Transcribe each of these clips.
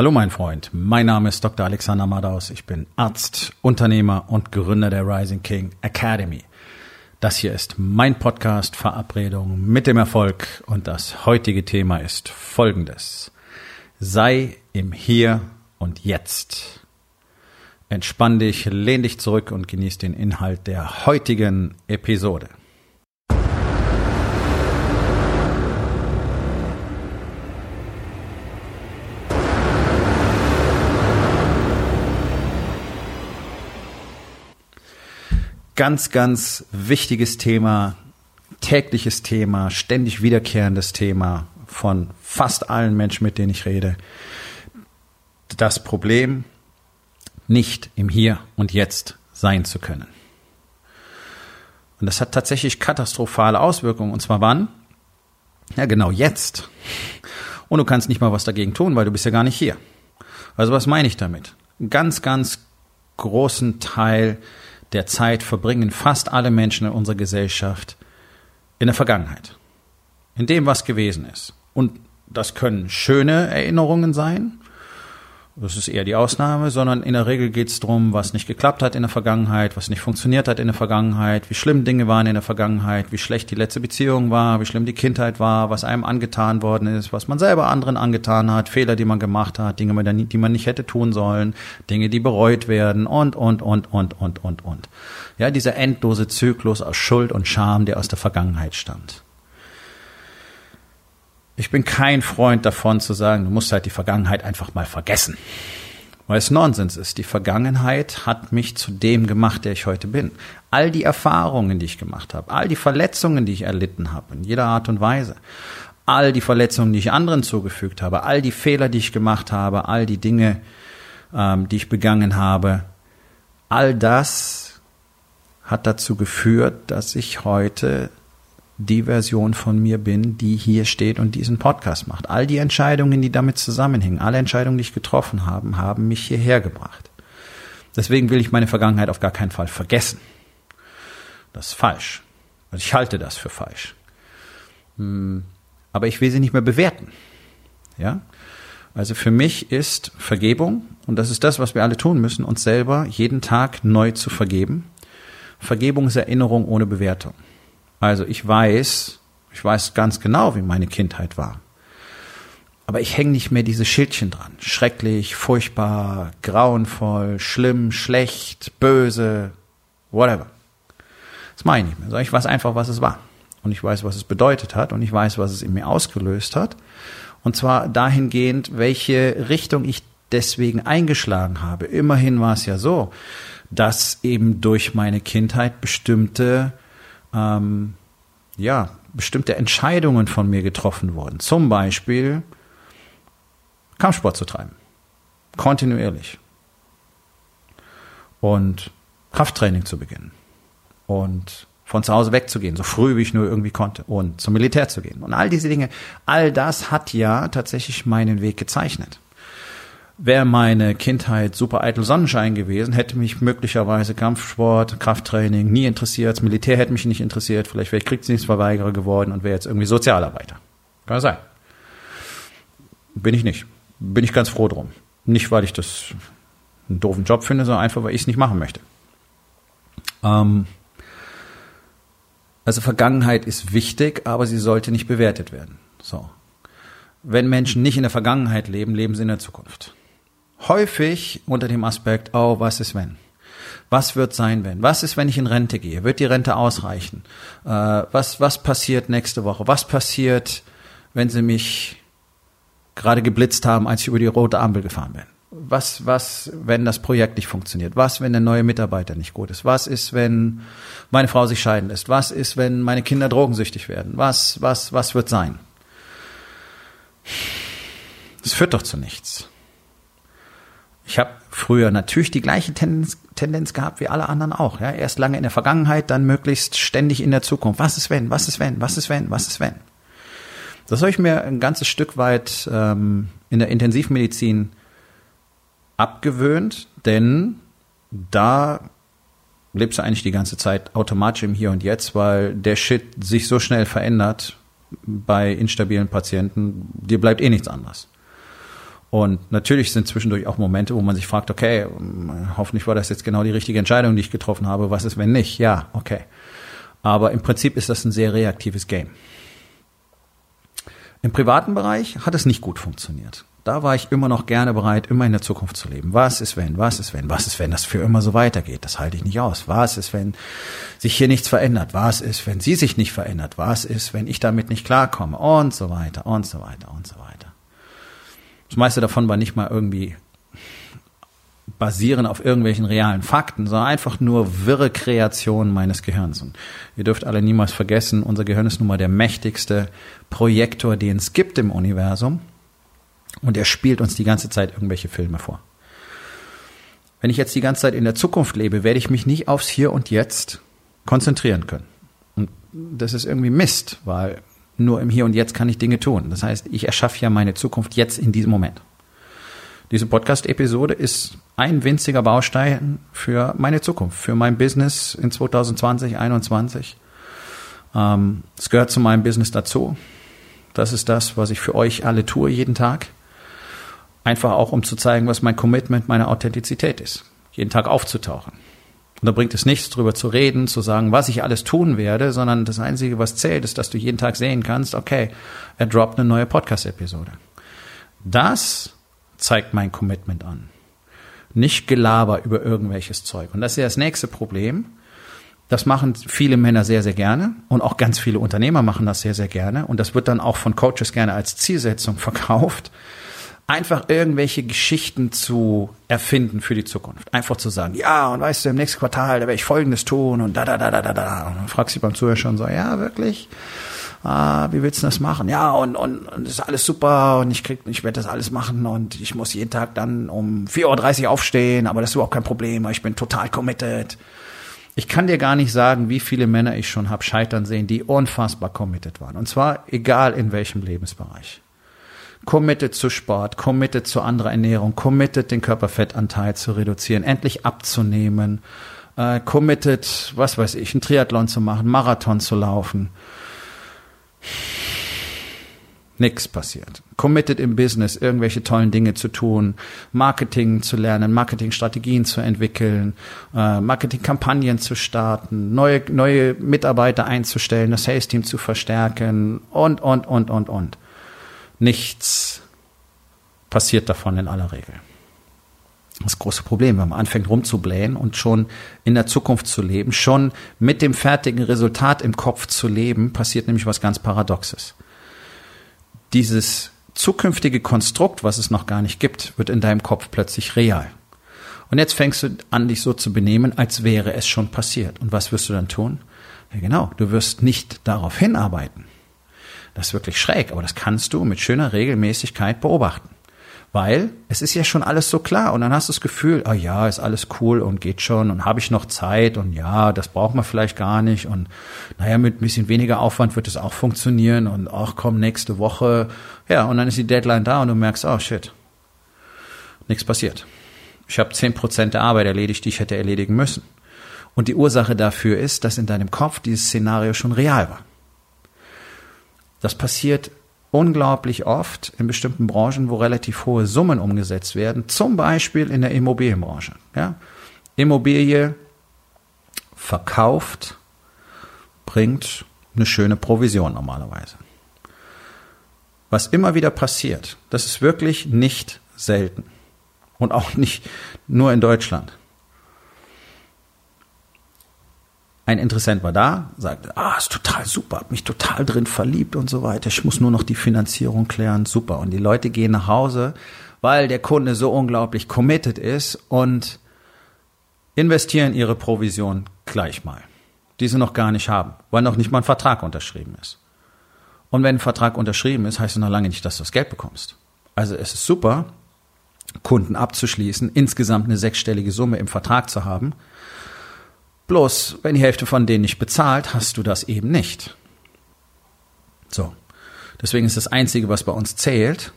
Hallo mein Freund, mein Name ist Dr. Alexander Madaus. Ich bin Arzt, Unternehmer und Gründer der Rising King Academy. Das hier ist mein Podcast Verabredung mit dem Erfolg und das heutige Thema ist folgendes. Sei im Hier und Jetzt. Entspann dich, lehn dich zurück und genieß den Inhalt der heutigen Episode. Ganz, ganz wichtiges Thema, tägliches Thema, ständig wiederkehrendes Thema von fast allen Menschen, mit denen ich rede. Das Problem, nicht im Hier und Jetzt sein zu können. Und das hat tatsächlich katastrophale Auswirkungen. Und zwar wann? Ja, genau jetzt. Und du kannst nicht mal was dagegen tun, weil du bist ja gar nicht hier. Also was meine ich damit? Ganz, ganz großen Teil der Zeit verbringen fast alle Menschen in unserer Gesellschaft in der Vergangenheit. In dem, was gewesen ist. Und das können schöne Erinnerungen sein, das ist eher die Ausnahme, sondern in der Regel geht es darum, was nicht geklappt hat in der Vergangenheit, was nicht funktioniert hat in der Vergangenheit, wie schlimm Dinge waren in der Vergangenheit, wie schlecht die letzte Beziehung war, wie schlimm die Kindheit war, was einem angetan worden ist, was man selber anderen angetan hat, Fehler, die man gemacht hat, Dinge, die man nicht hätte tun sollen, Dinge, die bereut werden und, und, und, und, und, und, und. Ja, dieser endlose Zyklus aus Schuld und Scham, der aus der Vergangenheit stammt. Ich bin kein Freund davon zu sagen, du musst halt die Vergangenheit einfach mal vergessen. Weil es Nonsens ist. Die Vergangenheit hat mich zu dem gemacht, der ich heute bin. All die Erfahrungen, die ich gemacht habe, all die Verletzungen, die ich erlitten habe, in jeder Art und Weise, all die Verletzungen, die ich anderen zugefügt habe, all die Fehler, die ich gemacht habe, all die Dinge, ähm, die ich begangen habe, all das hat dazu geführt, dass ich heute die Version von mir bin, die hier steht und diesen Podcast macht. All die Entscheidungen, die damit zusammenhängen, alle Entscheidungen, die ich getroffen habe, haben mich hierher gebracht. Deswegen will ich meine Vergangenheit auf gar keinen Fall vergessen. Das ist falsch. Also ich halte das für falsch. Hm, aber ich will sie nicht mehr bewerten. Ja? Also für mich ist Vergebung, und das ist das, was wir alle tun müssen, uns selber jeden Tag neu zu vergeben. Vergebung ist Erinnerung ohne Bewertung. Also ich weiß, ich weiß ganz genau, wie meine Kindheit war. Aber ich hänge nicht mehr diese Schildchen dran. Schrecklich, furchtbar, grauenvoll, schlimm, schlecht, böse, whatever. Das meine ich nicht mehr. Ich weiß einfach, was es war. Und ich weiß, was es bedeutet hat. Und ich weiß, was es in mir ausgelöst hat. Und zwar dahingehend, welche Richtung ich deswegen eingeschlagen habe. Immerhin war es ja so, dass eben durch meine Kindheit bestimmte ähm, ja, bestimmte Entscheidungen von mir getroffen wurden. Zum Beispiel Kampfsport zu treiben. Kontinuierlich. Und Krafttraining zu beginnen. Und von zu Hause wegzugehen, so früh wie ich nur irgendwie konnte. Und zum Militär zu gehen. Und all diese Dinge, all das hat ja tatsächlich meinen Weg gezeichnet. Wäre meine Kindheit super eitel Sonnenschein gewesen, hätte mich möglicherweise Kampfsport, Krafttraining nie interessiert, das Militär hätte mich nicht interessiert, vielleicht wäre ich Kriegsdienstverweigerer geworden und wäre jetzt irgendwie Sozialarbeiter. Kann sein. Bin ich nicht. Bin ich ganz froh drum. Nicht, weil ich das einen doofen Job finde, sondern einfach, weil ich es nicht machen möchte. Ähm also Vergangenheit ist wichtig, aber sie sollte nicht bewertet werden. So. Wenn Menschen nicht in der Vergangenheit leben, leben sie in der Zukunft häufig unter dem Aspekt, oh, was ist wenn? Was wird sein, wenn? Was ist, wenn ich in Rente gehe? Wird die Rente ausreichen? Äh, was, was passiert nächste Woche? Was passiert, wenn sie mich gerade geblitzt haben, als ich über die rote Ampel gefahren bin? Was, was, wenn das Projekt nicht funktioniert? Was, wenn der neue Mitarbeiter nicht gut ist? Was ist, wenn meine Frau sich scheiden lässt? Was ist, wenn meine Kinder drogensüchtig werden? Was, was, was wird sein? Das führt doch zu nichts. Ich habe früher natürlich die gleiche Tendenz, Tendenz gehabt wie alle anderen auch. Ja? Erst lange in der Vergangenheit, dann möglichst ständig in der Zukunft. Was ist wenn? Was ist wenn? Was ist wenn? Was ist wenn? Das habe ich mir ein ganzes Stück weit ähm, in der Intensivmedizin abgewöhnt, denn da lebst du eigentlich die ganze Zeit automatisch im Hier und Jetzt, weil der Shit sich so schnell verändert bei instabilen Patienten, dir bleibt eh nichts anderes. Und natürlich sind zwischendurch auch Momente, wo man sich fragt, okay, hoffentlich war das jetzt genau die richtige Entscheidung, die ich getroffen habe. Was ist, wenn nicht? Ja, okay. Aber im Prinzip ist das ein sehr reaktives Game. Im privaten Bereich hat es nicht gut funktioniert. Da war ich immer noch gerne bereit, immer in der Zukunft zu leben. Was ist wenn? Was ist wenn? Was ist wenn das für immer so weitergeht? Das halte ich nicht aus. Was ist wenn sich hier nichts verändert? Was ist wenn sie sich nicht verändert? Was ist wenn ich damit nicht klarkomme? Und so weiter und so weiter und so weiter. Das meiste davon war nicht mal irgendwie basieren auf irgendwelchen realen Fakten, sondern einfach nur wirre Kreation meines Gehirns. Und ihr dürft alle niemals vergessen, unser Gehirn ist nun mal der mächtigste Projektor, den es gibt im Universum. Und er spielt uns die ganze Zeit irgendwelche Filme vor. Wenn ich jetzt die ganze Zeit in der Zukunft lebe, werde ich mich nicht aufs Hier und Jetzt konzentrieren können. Und das ist irgendwie Mist, weil nur im Hier und Jetzt kann ich Dinge tun. Das heißt, ich erschaffe ja meine Zukunft jetzt in diesem Moment. Diese Podcast-Episode ist ein winziger Baustein für meine Zukunft, für mein Business in 2020, 2021. Ähm, es gehört zu meinem Business dazu. Das ist das, was ich für euch alle tue jeden Tag. Einfach auch, um zu zeigen, was mein Commitment, meine Authentizität ist. Jeden Tag aufzutauchen. Und da bringt es nichts, drüber zu reden, zu sagen, was ich alles tun werde, sondern das Einzige, was zählt, ist, dass du jeden Tag sehen kannst, okay, er droppt eine neue Podcast-Episode. Das zeigt mein Commitment an. Nicht Gelaber über irgendwelches Zeug. Und das ist ja das nächste Problem. Das machen viele Männer sehr, sehr gerne und auch ganz viele Unternehmer machen das sehr, sehr gerne. Und das wird dann auch von Coaches gerne als Zielsetzung verkauft einfach irgendwelche Geschichten zu erfinden für die Zukunft. Einfach zu sagen, ja, und weißt du, im nächsten Quartal, da werde ich Folgendes tun und da, da, da, da, da, da. Und dann fragst du beim Zuhörer schon so, ja, wirklich? Ah, wie willst du das machen? Ja, und, und, und das ist alles super und ich krieg, ich werde das alles machen und ich muss jeden Tag dann um 4.30 Uhr aufstehen, aber das ist überhaupt kein Problem, ich bin total committed. Ich kann dir gar nicht sagen, wie viele Männer ich schon hab scheitern sehen, die unfassbar committed waren. Und zwar egal in welchem Lebensbereich committed zu Sport, committed zu anderer Ernährung, committed den Körperfettanteil zu reduzieren, endlich abzunehmen, äh, committed, was weiß ich, einen Triathlon zu machen, Marathon zu laufen. Nix passiert. Committed im Business, irgendwelche tollen Dinge zu tun, Marketing zu lernen, Marketingstrategien zu entwickeln, äh, Marketingkampagnen zu starten, neue, neue Mitarbeiter einzustellen, das Sales-Team zu verstärken und, und, und, und, und. Nichts passiert davon in aller Regel. Das große Problem, wenn man anfängt rumzublähen und schon in der Zukunft zu leben, schon mit dem fertigen Resultat im Kopf zu leben, passiert nämlich was ganz Paradoxes. Dieses zukünftige Konstrukt, was es noch gar nicht gibt, wird in deinem Kopf plötzlich real. Und jetzt fängst du an, dich so zu benehmen, als wäre es schon passiert. Und was wirst du dann tun? Ja, genau, du wirst nicht darauf hinarbeiten. Das ist wirklich schräg, aber das kannst du mit schöner Regelmäßigkeit beobachten. Weil es ist ja schon alles so klar und dann hast du das Gefühl, ah oh ja, ist alles cool und geht schon und habe ich noch Zeit und ja, das braucht man vielleicht gar nicht und naja, mit ein bisschen weniger Aufwand wird es auch funktionieren und ach komm, nächste Woche, ja, und dann ist die Deadline da und du merkst, oh shit, nichts passiert. Ich habe zehn Prozent der Arbeit erledigt, die ich hätte erledigen müssen. Und die Ursache dafür ist, dass in deinem Kopf dieses Szenario schon real war. Das passiert unglaublich oft in bestimmten Branchen, wo relativ hohe Summen umgesetzt werden, zum Beispiel in der Immobilienbranche. Ja? Immobilie verkauft, bringt eine schöne Provision normalerweise. Was immer wieder passiert, das ist wirklich nicht selten und auch nicht nur in Deutschland. Ein Interessent war da, sagte, ah, ist total super, hab mich total drin verliebt und so weiter. Ich muss nur noch die Finanzierung klären, super. Und die Leute gehen nach Hause, weil der Kunde so unglaublich committed ist und investieren ihre Provision gleich mal, die sie noch gar nicht haben, weil noch nicht mal ein Vertrag unterschrieben ist. Und wenn ein Vertrag unterschrieben ist, heißt es noch lange nicht, dass du das Geld bekommst. Also es ist super, Kunden abzuschließen, insgesamt eine sechsstellige Summe im Vertrag zu haben, Bloß, wenn die Hälfte von denen nicht bezahlt, hast du das eben nicht. So. Deswegen ist das Einzige, was bei uns zählt,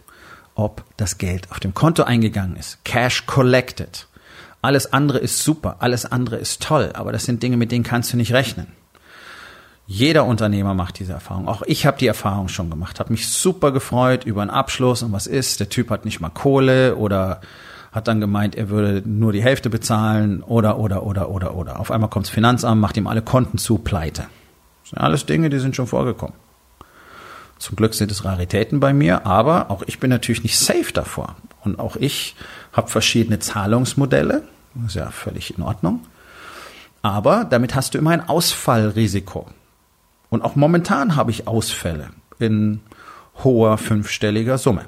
ob das Geld auf dem Konto eingegangen ist. Cash collected. Alles andere ist super, alles andere ist toll, aber das sind Dinge, mit denen kannst du nicht rechnen. Jeder Unternehmer macht diese Erfahrung. Auch ich habe die Erfahrung schon gemacht, habe mich super gefreut über einen Abschluss und was ist, der Typ hat nicht mal Kohle oder hat dann gemeint, er würde nur die Hälfte bezahlen oder oder oder oder oder. Auf einmal kommt das Finanzamt, macht ihm alle Konten zu, pleite. Das sind alles Dinge, die sind schon vorgekommen. Zum Glück sind es Raritäten bei mir, aber auch ich bin natürlich nicht safe davor. Und auch ich habe verschiedene Zahlungsmodelle, das ist ja völlig in Ordnung. Aber damit hast du immer ein Ausfallrisiko. Und auch momentan habe ich Ausfälle in hoher fünfstelliger Summe.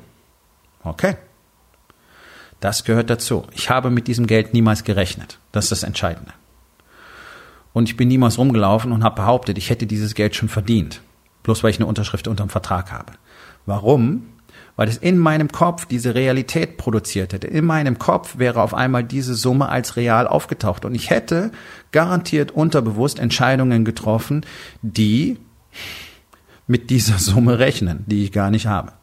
Okay. Das gehört dazu. Ich habe mit diesem Geld niemals gerechnet. Das ist das Entscheidende. Und ich bin niemals rumgelaufen und habe behauptet, ich hätte dieses Geld schon verdient. Bloß weil ich eine Unterschrift unter dem Vertrag habe. Warum? Weil es in meinem Kopf diese Realität produziert hätte. In meinem Kopf wäre auf einmal diese Summe als real aufgetaucht. Und ich hätte garantiert unterbewusst Entscheidungen getroffen, die mit dieser Summe rechnen, die ich gar nicht habe.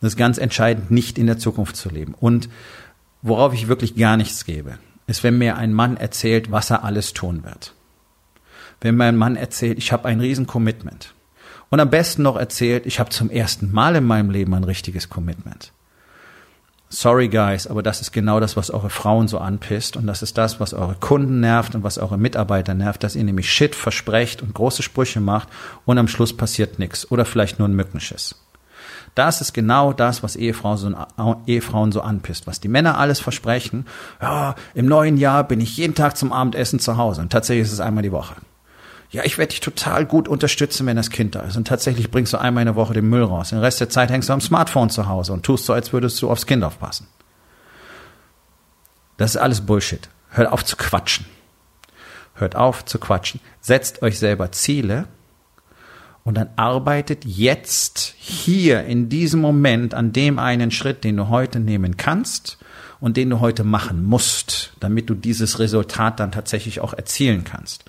Das ist ganz entscheidend, nicht in der Zukunft zu leben. Und worauf ich wirklich gar nichts gebe, ist, wenn mir ein Mann erzählt, was er alles tun wird. Wenn mir ein Mann erzählt, ich habe ein riesen Commitment. Und am besten noch erzählt, ich habe zum ersten Mal in meinem Leben ein richtiges Commitment. Sorry guys, aber das ist genau das, was eure Frauen so anpisst und das ist das, was eure Kunden nervt und was eure Mitarbeiter nervt, dass ihr nämlich Shit versprecht und große Sprüche macht und am Schluss passiert nichts oder vielleicht nur ein Mückenschiss. Das ist genau das, was Ehefrauen so, Ehefrauen so anpisst. Was die Männer alles versprechen, ja, im neuen Jahr bin ich jeden Tag zum Abendessen zu Hause und tatsächlich ist es einmal die Woche ja, ich werde dich total gut unterstützen, wenn das Kind da ist. Und tatsächlich bringst du einmal in der Woche den Müll raus. Den Rest der Zeit hängst du am Smartphone zu Hause und tust so, als würdest du aufs Kind aufpassen. Das ist alles Bullshit. Hört auf zu quatschen. Hört auf zu quatschen. Setzt euch selber Ziele und dann arbeitet jetzt hier in diesem Moment an dem einen Schritt, den du heute nehmen kannst und den du heute machen musst, damit du dieses Resultat dann tatsächlich auch erzielen kannst.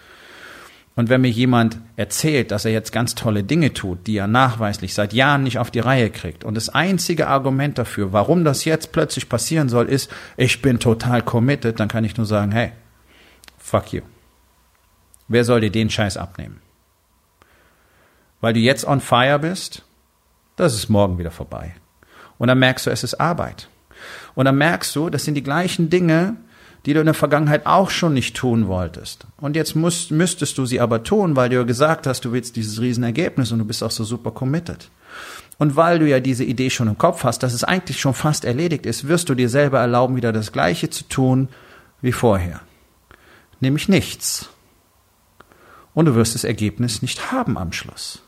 Und wenn mir jemand erzählt, dass er jetzt ganz tolle Dinge tut, die er nachweislich seit Jahren nicht auf die Reihe kriegt, und das einzige Argument dafür, warum das jetzt plötzlich passieren soll, ist, ich bin total committed, dann kann ich nur sagen, hey, fuck you. Wer soll dir den Scheiß abnehmen? Weil du jetzt on fire bist, das ist morgen wieder vorbei. Und dann merkst du, es ist Arbeit. Und dann merkst du, das sind die gleichen Dinge, die du in der Vergangenheit auch schon nicht tun wolltest. Und jetzt musst, müsstest du sie aber tun, weil du ja gesagt hast, du willst dieses Riesenergebnis und du bist auch so super committed. Und weil du ja diese Idee schon im Kopf hast, dass es eigentlich schon fast erledigt ist, wirst du dir selber erlauben, wieder das Gleiche zu tun wie vorher. Nämlich nichts. Und du wirst das Ergebnis nicht haben am Schluss.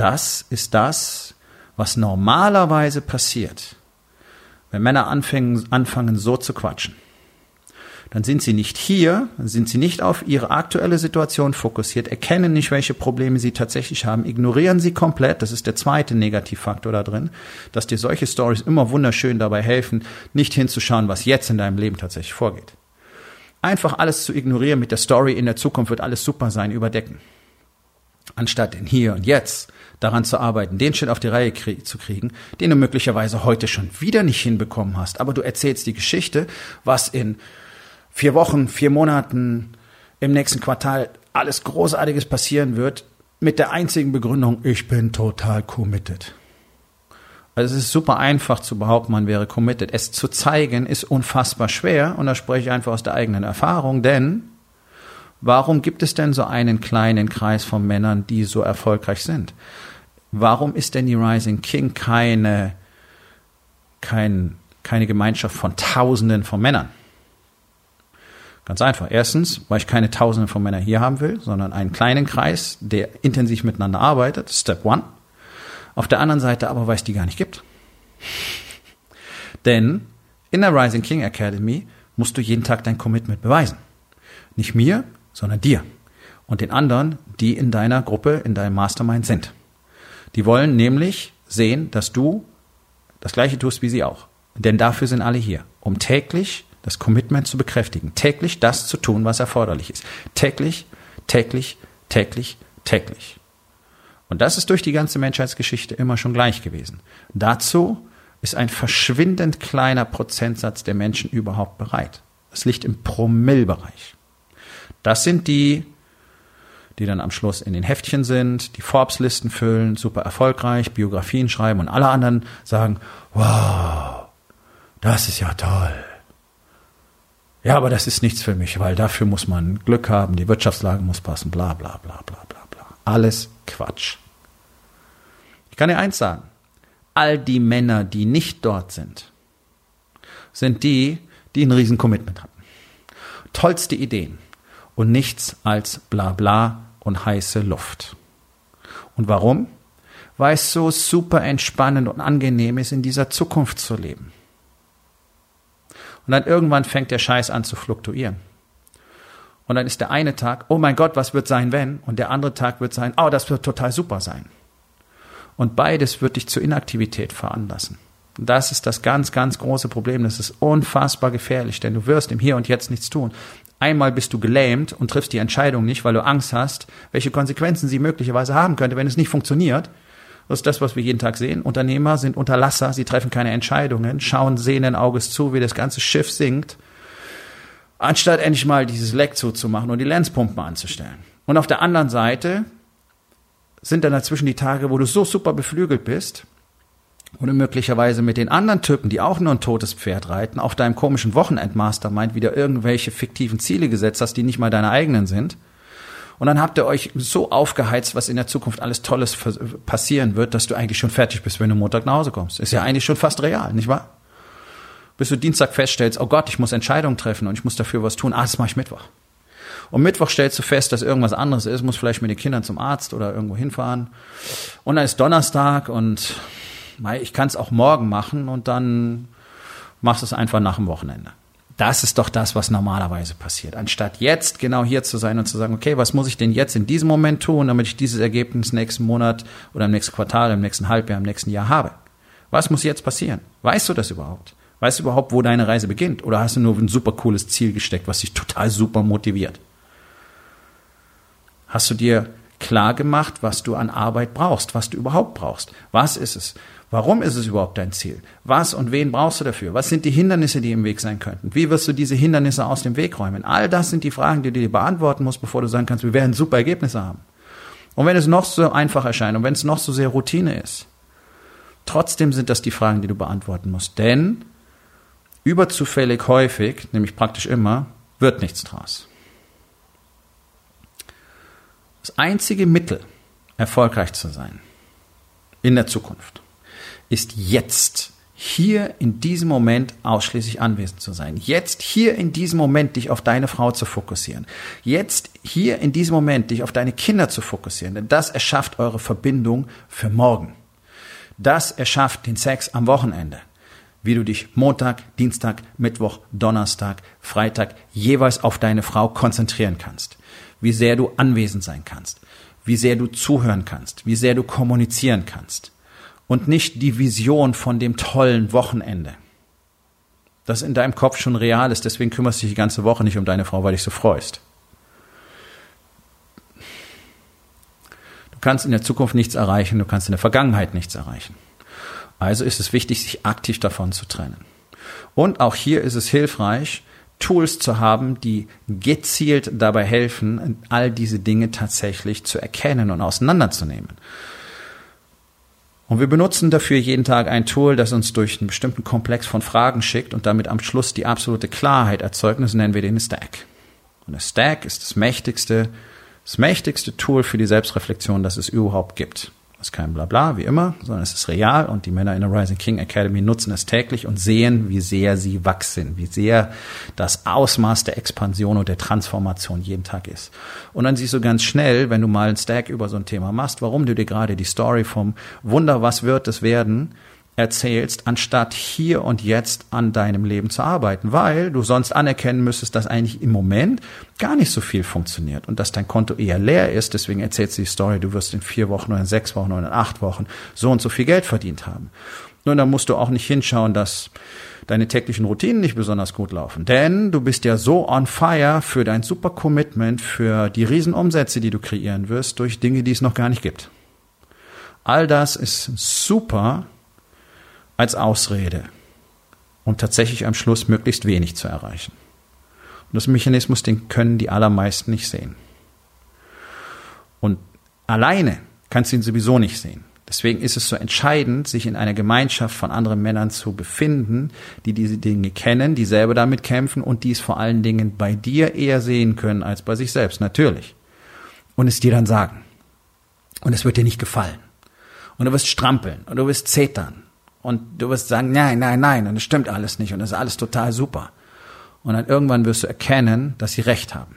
Das ist das, was normalerweise passiert, wenn Männer anfangen, anfangen so zu quatschen dann sind sie nicht hier, dann sind sie nicht auf ihre aktuelle Situation fokussiert, erkennen nicht, welche Probleme sie tatsächlich haben, ignorieren sie komplett. Das ist der zweite Negativfaktor da drin, dass dir solche Stories immer wunderschön dabei helfen, nicht hinzuschauen, was jetzt in deinem Leben tatsächlich vorgeht. Einfach alles zu ignorieren mit der Story, in der Zukunft wird alles super sein, überdecken. Anstatt in hier und jetzt daran zu arbeiten, den Shit auf die Reihe krie zu kriegen, den du möglicherweise heute schon wieder nicht hinbekommen hast. Aber du erzählst die Geschichte, was in vier Wochen, vier Monaten im nächsten Quartal alles Großartiges passieren wird, mit der einzigen Begründung, ich bin total committed. Also es ist super einfach zu behaupten, man wäre committed. Es zu zeigen ist unfassbar schwer und da spreche ich einfach aus der eigenen Erfahrung, denn warum gibt es denn so einen kleinen Kreis von Männern, die so erfolgreich sind? Warum ist denn die Rising King keine, kein, keine Gemeinschaft von Tausenden von Männern? Ganz einfach. Erstens, weil ich keine Tausende von Männern hier haben will, sondern einen kleinen Kreis, der intensiv miteinander arbeitet. Step one. Auf der anderen Seite aber, weil es die gar nicht gibt. Denn in der Rising King Academy musst du jeden Tag dein Commitment beweisen. Nicht mir, sondern dir. Und den anderen, die in deiner Gruppe, in deinem Mastermind sind. Die wollen nämlich sehen, dass du das Gleiche tust wie sie auch. Denn dafür sind alle hier, um täglich das Commitment zu bekräftigen, täglich das zu tun, was erforderlich ist. Täglich, täglich, täglich, täglich. Und das ist durch die ganze Menschheitsgeschichte immer schon gleich gewesen. Dazu ist ein verschwindend kleiner Prozentsatz der Menschen überhaupt bereit. Das liegt im Promillbereich. Das sind die, die dann am Schluss in den Heftchen sind, die Forbes-Listen füllen, super erfolgreich, Biografien schreiben und alle anderen sagen, wow, das ist ja toll. Ja, aber das ist nichts für mich, weil dafür muss man Glück haben, die Wirtschaftslage muss passen, bla bla bla bla bla bla. Alles Quatsch. Ich kann dir eins sagen, all die Männer, die nicht dort sind, sind die, die ein riesen Commitment hatten. Tollste Ideen und nichts als bla bla und heiße Luft. Und warum? Weil es so super entspannend und angenehm ist, in dieser Zukunft zu leben. Und dann irgendwann fängt der Scheiß an zu fluktuieren. Und dann ist der eine Tag, oh mein Gott, was wird sein, wenn? Und der andere Tag wird sein, oh, das wird total super sein. Und beides wird dich zur Inaktivität veranlassen. Und das ist das ganz, ganz große Problem. Das ist unfassbar gefährlich, denn du wirst im Hier und Jetzt nichts tun. Einmal bist du gelähmt und triffst die Entscheidung nicht, weil du Angst hast, welche Konsequenzen sie möglicherweise haben könnte, wenn es nicht funktioniert. Das ist das, was wir jeden Tag sehen. Unternehmer sind Unterlasser, sie treffen keine Entscheidungen, schauen sehenden Auges zu, wie das ganze Schiff sinkt, anstatt endlich mal dieses Leck zuzumachen und die Lenzpumpen anzustellen. Und auf der anderen Seite sind dann dazwischen die Tage, wo du so super beflügelt bist, du möglicherweise mit den anderen Typen, die auch nur ein totes Pferd reiten, auf deinem komischen Wochenendmastermind wieder irgendwelche fiktiven Ziele gesetzt hast, die nicht mal deine eigenen sind. Und dann habt ihr euch so aufgeheizt, was in der Zukunft alles Tolles passieren wird, dass du eigentlich schon fertig bist, wenn du Montag nach Hause kommst. Ist ja eigentlich schon fast real, nicht wahr? Bis du Dienstag feststellst, oh Gott, ich muss Entscheidungen treffen und ich muss dafür was tun. Ah, das mache ich Mittwoch. Und Mittwoch stellst du fest, dass irgendwas anderes ist, muss vielleicht mit den Kindern zum Arzt oder irgendwo hinfahren. Und dann ist Donnerstag und ich kann es auch morgen machen und dann machst du es einfach nach dem Wochenende. Das ist doch das, was normalerweise passiert. Anstatt jetzt genau hier zu sein und zu sagen, okay, was muss ich denn jetzt in diesem Moment tun, damit ich dieses Ergebnis nächsten Monat oder im nächsten Quartal, im nächsten Halbjahr, im nächsten Jahr habe? Was muss jetzt passieren? Weißt du das überhaupt? Weißt du überhaupt, wo deine Reise beginnt? Oder hast du nur ein super cooles Ziel gesteckt, was dich total super motiviert? Hast du dir klar gemacht, was du an Arbeit brauchst, was du überhaupt brauchst? Was ist es? Warum ist es überhaupt dein Ziel? Was und wen brauchst du dafür? Was sind die Hindernisse, die im Weg sein könnten? Wie wirst du diese Hindernisse aus dem Weg räumen? All das sind die Fragen, die du dir beantworten musst, bevor du sagen kannst, wir werden super Ergebnisse haben. Und wenn es noch so einfach erscheint und wenn es noch so sehr Routine ist, trotzdem sind das die Fragen, die du beantworten musst. Denn überzufällig häufig, nämlich praktisch immer, wird nichts draus. Das einzige Mittel, erfolgreich zu sein in der Zukunft, ist jetzt hier in diesem Moment ausschließlich anwesend zu sein. Jetzt hier in diesem Moment dich auf deine Frau zu fokussieren. Jetzt hier in diesem Moment dich auf deine Kinder zu fokussieren. Denn das erschafft eure Verbindung für morgen. Das erschafft den Sex am Wochenende. Wie du dich Montag, Dienstag, Mittwoch, Donnerstag, Freitag jeweils auf deine Frau konzentrieren kannst. Wie sehr du anwesend sein kannst. Wie sehr du zuhören kannst. Wie sehr du kommunizieren kannst und nicht die Vision von dem tollen Wochenende. Das in deinem Kopf schon real ist, deswegen kümmerst du dich die ganze Woche nicht um deine Frau, weil dich so freust. Du kannst in der Zukunft nichts erreichen, du kannst in der Vergangenheit nichts erreichen. Also ist es wichtig, sich aktiv davon zu trennen. Und auch hier ist es hilfreich, Tools zu haben, die gezielt dabei helfen, all diese Dinge tatsächlich zu erkennen und auseinanderzunehmen. Und wir benutzen dafür jeden Tag ein Tool, das uns durch einen bestimmten Komplex von Fragen schickt und damit am Schluss die absolute Klarheit erzeugt. das nennen wir den Stack. Und der Stack ist das mächtigste, das mächtigste Tool für die Selbstreflexion, das es überhaupt gibt. Ist kein Blabla, wie immer, sondern es ist real und die Männer in der Rising King Academy nutzen es täglich und sehen, wie sehr sie wachsen, wie sehr das Ausmaß der Expansion und der Transformation jeden Tag ist. Und dann siehst du ganz schnell, wenn du mal einen Stack über so ein Thema machst, warum du dir gerade die Story vom Wunder, was wird es werden, erzählst, anstatt hier und jetzt an deinem Leben zu arbeiten, weil du sonst anerkennen müsstest, dass eigentlich im Moment gar nicht so viel funktioniert und dass dein Konto eher leer ist. Deswegen erzählst du die Story, du wirst in vier Wochen oder in sechs Wochen oder in acht Wochen so und so viel Geld verdient haben. Nun, da musst du auch nicht hinschauen, dass deine täglichen Routinen nicht besonders gut laufen. Denn du bist ja so on fire für dein super Commitment, für die Riesenumsätze, die du kreieren wirst, durch Dinge, die es noch gar nicht gibt. All das ist super als Ausrede, um tatsächlich am Schluss möglichst wenig zu erreichen. Und das Mechanismus, den können die allermeisten nicht sehen. Und alleine kannst du ihn sowieso nicht sehen. Deswegen ist es so entscheidend, sich in einer Gemeinschaft von anderen Männern zu befinden, die diese Dinge kennen, die selber damit kämpfen und die es vor allen Dingen bei dir eher sehen können als bei sich selbst, natürlich. Und es dir dann sagen. Und es wird dir nicht gefallen. Und du wirst strampeln und du wirst zetern. Und du wirst sagen, nein, nein, nein, und es stimmt alles nicht und es ist alles total super. Und dann irgendwann wirst du erkennen, dass sie recht haben.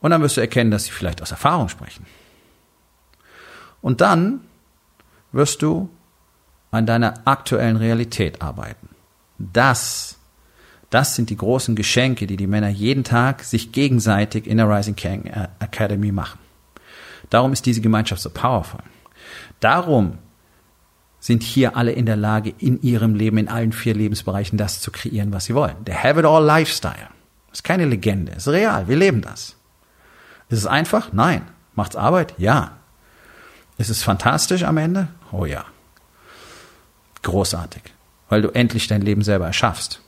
Und dann wirst du erkennen, dass sie vielleicht aus Erfahrung sprechen. Und dann wirst du an deiner aktuellen Realität arbeiten. Das, das sind die großen Geschenke, die die Männer jeden Tag sich gegenseitig in der Rising King Academy machen. Darum ist diese Gemeinschaft so powerful. Darum sind hier alle in der Lage, in ihrem Leben, in allen vier Lebensbereichen das zu kreieren, was sie wollen. Der Have It All Lifestyle. ist keine Legende, ist real, wir leben das. Ist es einfach? Nein. Macht's Arbeit? Ja. Ist es fantastisch am Ende? Oh ja. Großartig. Weil du endlich dein Leben selber erschaffst.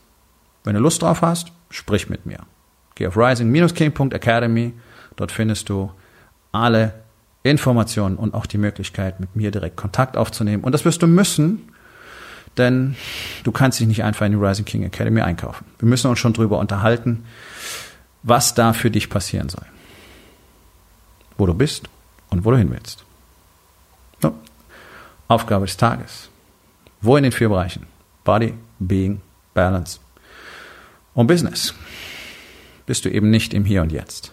Wenn du Lust drauf hast, sprich mit mir. Geh auf rising-king.academy. Dort findest du alle Informationen und auch die Möglichkeit, mit mir direkt Kontakt aufzunehmen. Und das wirst du müssen, denn du kannst dich nicht einfach in die Rising King Academy einkaufen. Wir müssen uns schon drüber unterhalten, was da für dich passieren soll. Wo du bist und wo du hin willst. No. Aufgabe des Tages. Wo in den vier Bereichen? Body, Being, Balance und Business. Bist du eben nicht im Hier und Jetzt.